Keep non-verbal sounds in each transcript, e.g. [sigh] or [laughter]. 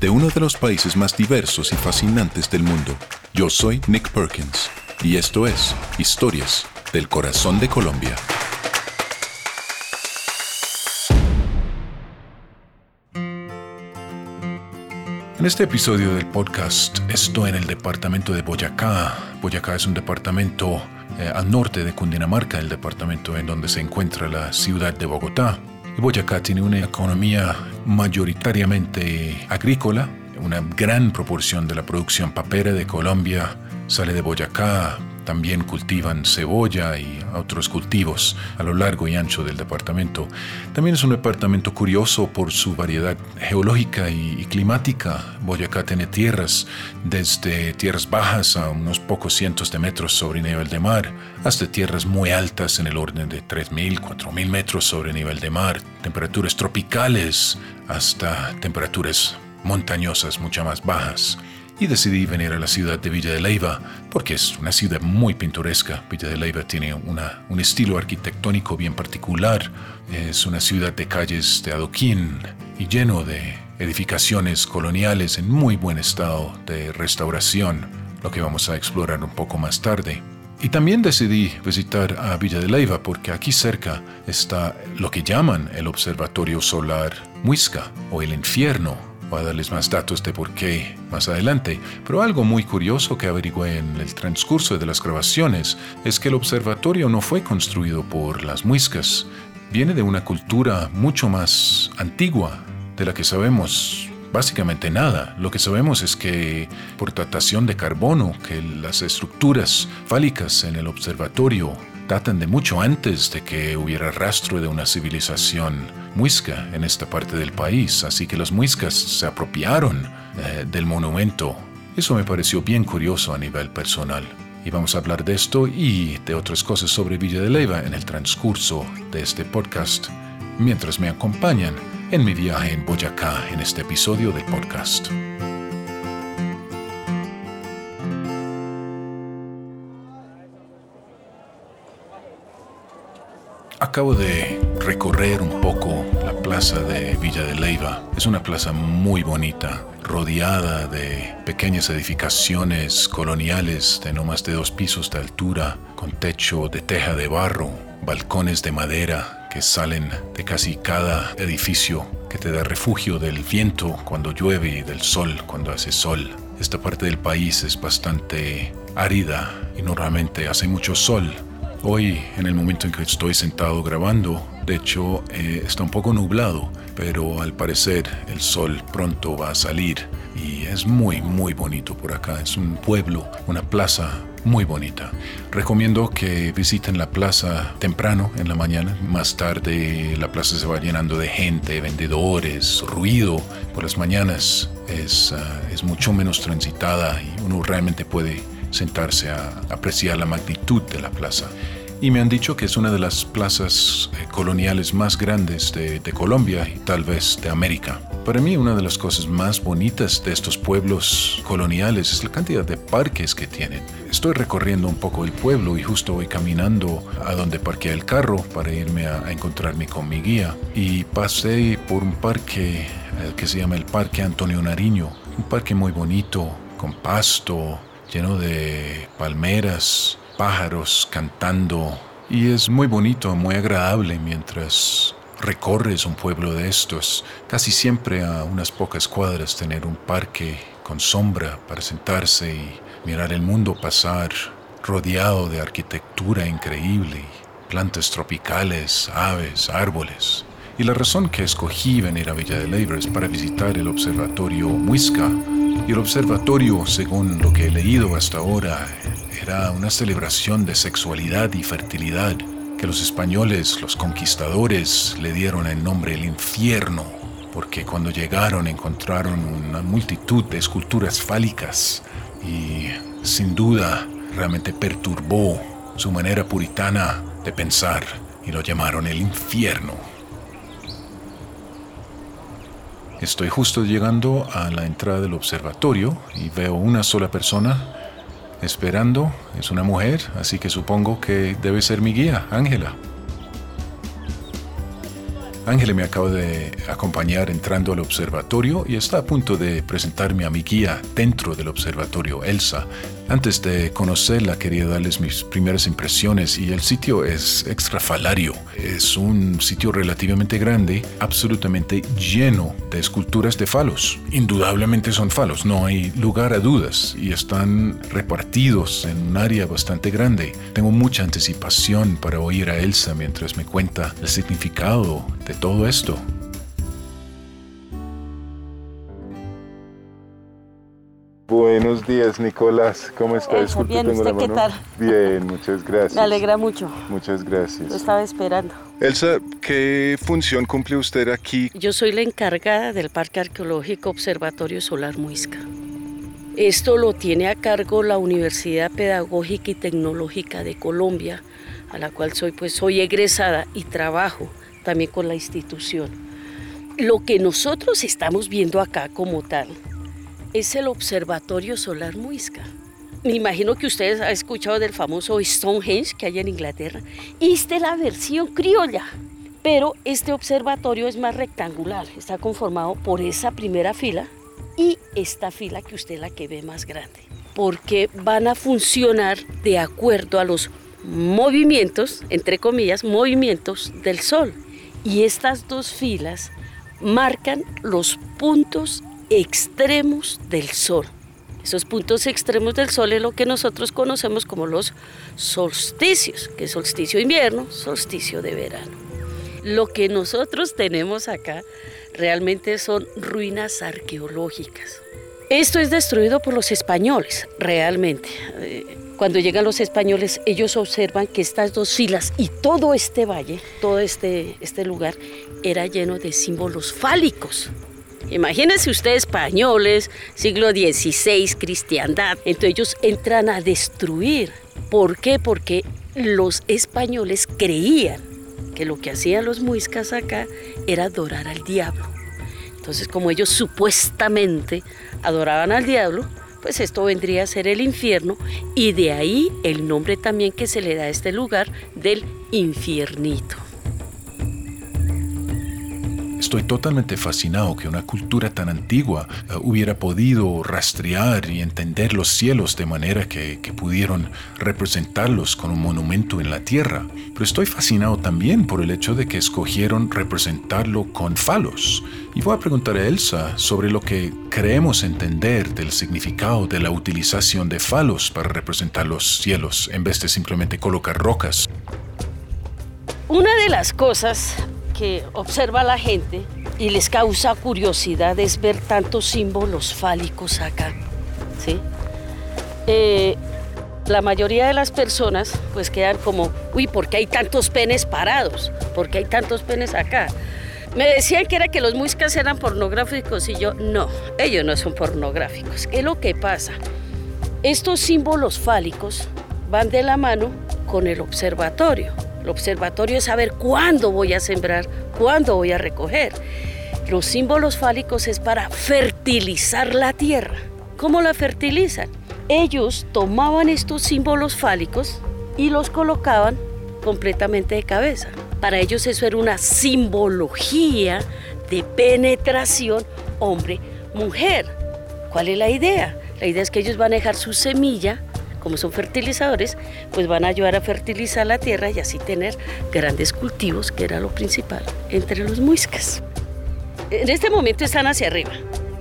de uno de los países más diversos y fascinantes del mundo. Yo soy Nick Perkins y esto es Historias del Corazón de Colombia. En este episodio del podcast estoy en el departamento de Boyacá. Boyacá es un departamento eh, al norte de Cundinamarca, el departamento en donde se encuentra la ciudad de Bogotá. Boyacá tiene una economía mayoritariamente agrícola, una gran proporción de la producción papera de Colombia sale de Boyacá, también cultivan cebolla y otros cultivos a lo largo y ancho del departamento. También es un departamento curioso por su variedad geológica y, climática. Boyacá tiene tierras desde tierras bajas a unos pocos cientos de metros sobre nivel de mar, hasta tierras muy altas en el orden de 3.000, 4.000 metros sobre nivel de mar, temperaturas tropicales hasta temperaturas montañosas mucho más bajas y decidí venir a la ciudad de Villa de Leyva porque es una ciudad muy pintoresca. Villa de Leyva tiene una, un estilo arquitectónico bien particular. Es una ciudad de calles de adoquín y lleno de edificaciones coloniales en muy buen estado de restauración, lo que vamos a explorar un poco más tarde. Y también decidí visitar a Villa de Leyva porque aquí cerca está lo que llaman el Observatorio Solar Muisca o el Infierno Voy a darles más datos de por qué más adelante, pero algo muy curioso que averigüé en el transcurso de las grabaciones es que el observatorio no fue construido por las muiscas, viene de una cultura mucho más antigua de la que sabemos básicamente nada. Lo que sabemos es que por tratación de carbono, que las estructuras fálicas en el observatorio datan de mucho antes de que hubiera rastro de una civilización muisca en esta parte del país, así que los muiscas se apropiaron eh, del monumento. Eso me pareció bien curioso a nivel personal. Y vamos a hablar de esto y de otras cosas sobre Villa de Leyva en el transcurso de este podcast, mientras me acompañan en mi viaje en Boyacá en este episodio del podcast. Acabo de recorrer un poco la plaza de Villa de Leyva. Es una plaza muy bonita, rodeada de pequeñas edificaciones coloniales de no más de dos pisos de altura, con techo de teja de barro, balcones de madera que salen de casi cada edificio que te da refugio del viento cuando llueve y del sol cuando hace sol. Esta parte del país es bastante árida y normalmente hace mucho sol Hoy, en el momento en que estoy sentado grabando, de hecho eh, está un poco nublado, pero al parecer el sol pronto va a salir y es muy, muy bonito por acá. Es un pueblo, una plaza muy bonita. Recomiendo que visiten la plaza temprano en la mañana. Más tarde la plaza se va llenando de gente, vendedores, ruido. Por las mañanas es, ah, es mucho menos transitada y uno realmente puede sentarse a apreciar la magnitud de la plaza. Y me han dicho que es una de las plazas eh, coloniales más grandes de, Colombia y tal vez de América. Para mí una de las cosas más bonitas de estos pueblos coloniales es la cantidad de parques que tienen. Estoy recorriendo un poco el pueblo y justo voy caminando a donde parqué el carro para irme a, encontrarme con mi guía y pasé por un parque eh, que se llama el Parque Antonio Nariño, un parque muy bonito, con pasto, lleno de palmeras, pájaros cantando y es muy bonito, muy agradable mientras recorres un pueblo de estos. Casi siempre a unas pocas cuadras tener un parque con sombra para sentarse y mirar el mundo pasar rodeado de arquitectura increíble, plantas tropicales, aves, árboles. Y la razón que escogí venir a Villa de Leyva es para visitar el observatorio Muisca. Y el observatorio, según lo que he leído hasta ahora, era una celebración de sexualidad y fertilidad que los españoles, los conquistadores, le dieron el nombre el infierno, porque cuando llegaron encontraron una multitud de esculturas fálicas y sin duda realmente perturbó su manera puritana de pensar y lo llamaron el infierno. Estoy justo llegando a la entrada del observatorio y veo una sola persona esperando. Es una mujer, así que supongo que debe ser mi guía, Ángela. Ángela me acaba de acompañar entrando al observatorio y está a punto de presentarme a mi guía dentro del observatorio, Elsa. Antes de conocerla quería darles mis primeras impresiones y el sitio es extrafalario. Es un sitio relativamente grande, absolutamente lleno de esculturas de falos. Indudablemente son falos, no hay lugar a dudas y están repartidos en un área bastante grande. Tengo mucha anticipación para oír a Elsa mientras me cuenta el significado de todo esto. Buenos días, Nicolás. ¿Cómo estás? bien, ¿usted qué tal? Bien, muchas gracias. Me alegra mucho. Muchas gracias. Lo estaba esperando. Elsa, ¿qué función cumple usted aquí? Yo soy la encargada del Parque Arqueológico Observatorio Solar Muisca. Esto lo tiene a cargo la Universidad Pedagógica y Tecnológica de Colombia, a la cual soy pues soy egresada y trabajo también con la institución. Lo que nosotros estamos viendo acá como tal es el Observatorio Solar Muisca. Me imagino que ustedes han escuchado del famoso Stonehenge que hay en Inglaterra. Esta es la versión criolla, pero este observatorio es más rectangular. Está conformado por esa primera fila y esta fila que usted la que ve más grande. Porque van a funcionar de acuerdo a los movimientos, entre comillas, movimientos del Sol. Y estas dos filas marcan los puntos extremos del Sol. Esos puntos extremos del Sol es lo que nosotros conocemos como los solsticios, que es solsticio de invierno, solsticio de verano. Lo que nosotros tenemos acá realmente son ruinas arqueológicas. Esto es destruido por los españoles, realmente. Eh, cuando llegan los españoles, ellos observan que estas dos filas y todo este valle, todo este, este lugar, era lleno de símbolos fálicos. Imagínense ustedes españoles, siglo XVI, cristiandad. Entonces ellos entran a destruir. ¿Por qué? Porque los españoles creían que lo que hacían los muiscas acá era adorar al diablo. Entonces como ellos supuestamente adoraban al diablo, pues esto vendría a ser el infierno y de ahí el nombre también que se le da a este lugar del infiernito. Estoy totalmente fascinado que una cultura tan antigua eh, hubiera podido rastrear y entender los cielos de manera que, que pudieron representarlos con un monumento en la tierra. Pero estoy fascinado también por el hecho de que escogieron representarlo con falos. Y voy a preguntar a Elsa sobre lo que creemos entender del significado de la utilización de falos para representar los cielos en vez de simplemente colocar rocas. Una de las cosas que observa la gente y les causa curiosidad es ver tantos símbolos fálicos acá. ¿sí? Eh, la mayoría de las personas pues quedan como, uy, ¿por qué hay tantos penes parados? ¿Por qué hay tantos penes acá? Me decían que era que los muiscas eran pornográficos y yo, no, ellos no son pornográficos. ¿Qué es lo que pasa? Estos símbolos fálicos van de la mano con el observatorio. El observatorio es saber cuándo voy a sembrar, cuándo voy a recoger. Los símbolos fálicos es para fertilizar la tierra. ¿Cómo la fertilizan? Ellos tomaban estos símbolos fálicos y los colocaban completamente de cabeza. Para ellos eso era una simbología de penetración hombre-mujer. ¿Cuál es la idea? La idea es que ellos van a dejar su semilla, como son fertilizadores, pues van a ayudar a fertilizar la tierra y así tener grandes cultivos, que era lo principal entre los muiscas. En este momento están hacia arriba,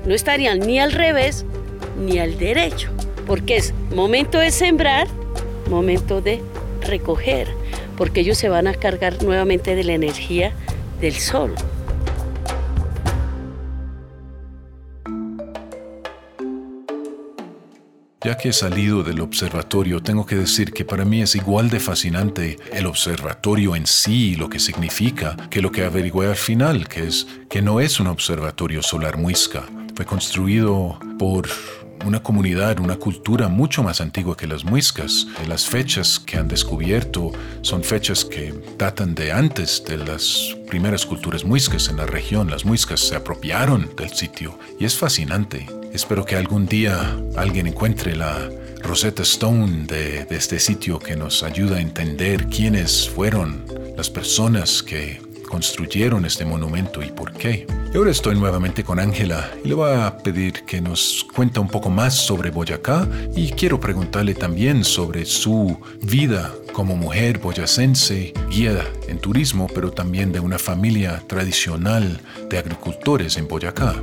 no estarían ni al revés ni al derecho, porque es momento de sembrar, momento de recoger, porque ellos se van a cargar nuevamente de la energía del sol. Ya que he salido del observatorio, tengo que decir que para mí es igual de fascinante el observatorio en sí lo que significa que lo que averigüé al final, que es que no es un observatorio solar muisca. Fue construido por una comunidad, una cultura mucho más antigua que las muiscas. Las fechas que han descubierto son fechas que datan de antes de las primeras culturas muiscas en la región. Las muiscas se apropiaron del sitio y es fascinante. Espero que algún día alguien encuentre la Rosetta Stone de, este sitio que nos ayuda a entender quiénes fueron las personas que construyeron este monumento y por qué. Y ahora estoy nuevamente con Ángela y le voy a pedir que nos cuente un poco más sobre Boyacá y quiero preguntarle también sobre su vida como mujer boyacense, guía en turismo, pero también de una familia tradicional de agricultores en Boyacá.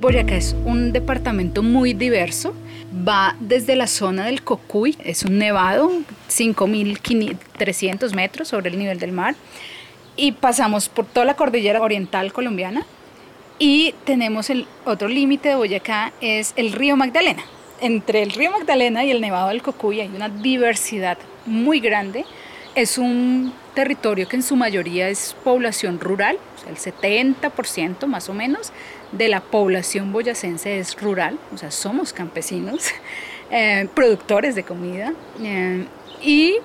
Boyacá es un departamento muy diverso va desde la zona del Cocuy, es un nevado, 5.300 metros sobre el nivel del mar, y pasamos por toda la cordillera oriental colombiana y tenemos el otro límite de Boyacá, es el río Magdalena. Entre el río Magdalena y el nevado del Cocuy hay una diversidad muy grande. Es un territorio que en su mayoría es población rural, o sea, el 70% más o menos de la población boyacense es rural, o sea, somos campesinos, [laughs] eh, productores de comida eh, y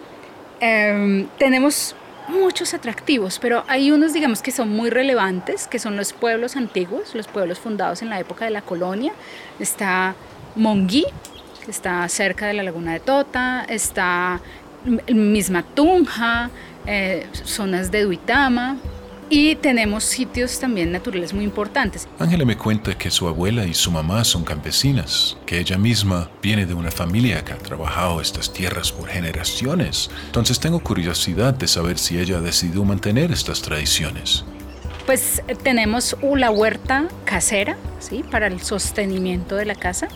em, tenemos muchos atractivos, pero hay unos, digamos, que son muy relevantes, que son los pueblos antiguos, los pueblos fundados en la época de la colonia. Está Monguí, que está cerca de la laguna de Tota, está misma Tunja, eh, zonas de Duitama, y tenemos sitios también naturales muy importantes. Ángela me cuenta que su abuela y su mamá son campesinas, que ella misma viene de una familia que ha trabajado estas tierras por generaciones. Entonces tengo curiosidad de saber si ella ha decidido mantener estas tradiciones. Pues tenemos la huerta casera, ¿sí? Para el sostenimiento de la casa.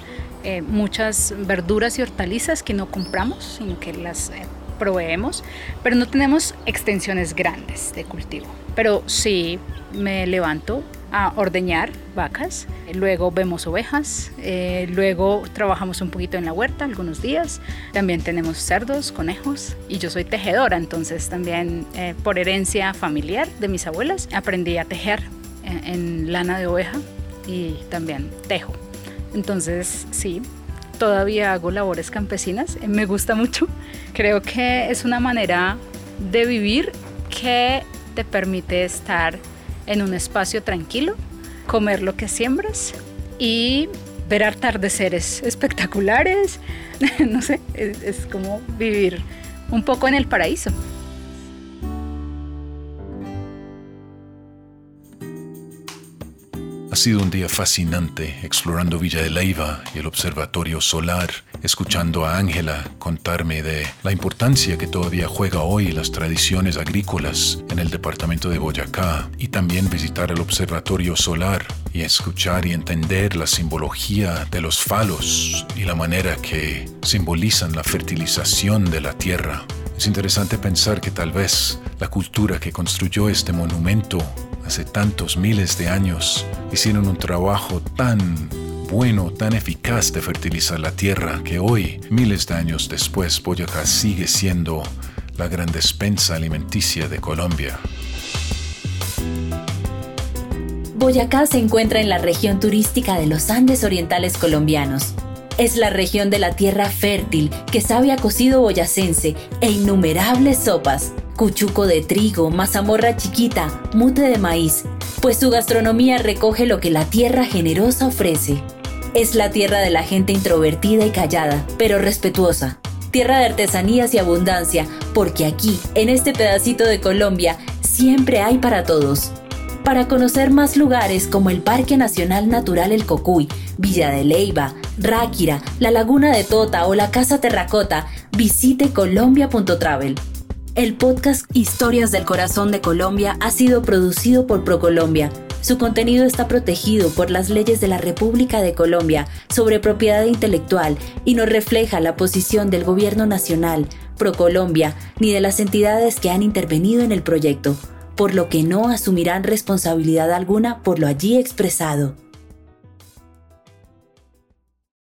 Eh, muchas verduras y hortalizas que no compramos, sino que las eh, proveemos, pero no tenemos extensiones grandes de cultivo. Pero sí me levanto a ordeñar vacas, luego vemos ovejas, eh, luego trabajamos un poquito en la huerta algunos días, también tenemos cerdos, conejos y yo soy tejedora, entonces también eh, por herencia familiar de mis abuelas aprendí a tejer eh, en lana de oveja y también tejo. Entonces sí, todavía hago labores campesinas, me gusta mucho, creo que es una manera de vivir que te permite estar en un espacio tranquilo, comer lo que siembras y ver atardeceres espectaculares. [laughs] no sé, es, es como vivir un poco en el paraíso. Sido un día fascinante explorando Villa de Leiva y el Observatorio Solar, escuchando a Ángela contarme de la importancia que todavía juega hoy las tradiciones agrícolas en el departamento de Boyacá y también visitar el Observatorio Solar y escuchar y entender la simbología de los falos y la manera que simbolizan la fertilización de la tierra. Es interesante pensar que tal vez la cultura que construyó este monumento hace tantos miles de años hicieron un trabajo tan bueno, tan eficaz de fertilizar la tierra que hoy, miles de años después, Boyacá sigue siendo la gran despensa alimenticia de Colombia. Boyacá se encuentra en la región turística de los Andes Orientales colombianos. Es la región de la tierra fértil que sabe cocido boyacense e innumerables sopas, cuchuco de trigo, mazamorra chiquita, mute de maíz, pues su gastronomía recoge lo que la tierra generosa ofrece. Es la tierra de la gente introvertida y callada, pero respetuosa. Tierra de artesanías y abundancia, porque aquí, en este pedacito de Colombia, siempre hay para todos. Para conocer más lugares como el Parque Nacional Natural El Cocuy, Villa de Leiva, Ráquira, la Laguna de Tota o la Casa Terracota, visite colombia.travel. El podcast Historias del Corazón de Colombia ha sido producido por ProColombia. Su contenido está protegido por las leyes de la República de Colombia sobre propiedad intelectual y no refleja la posición del Gobierno Nacional, ProColombia, ni de las entidades que han intervenido en el proyecto, por lo que no asumirán responsabilidad alguna por lo allí expresado.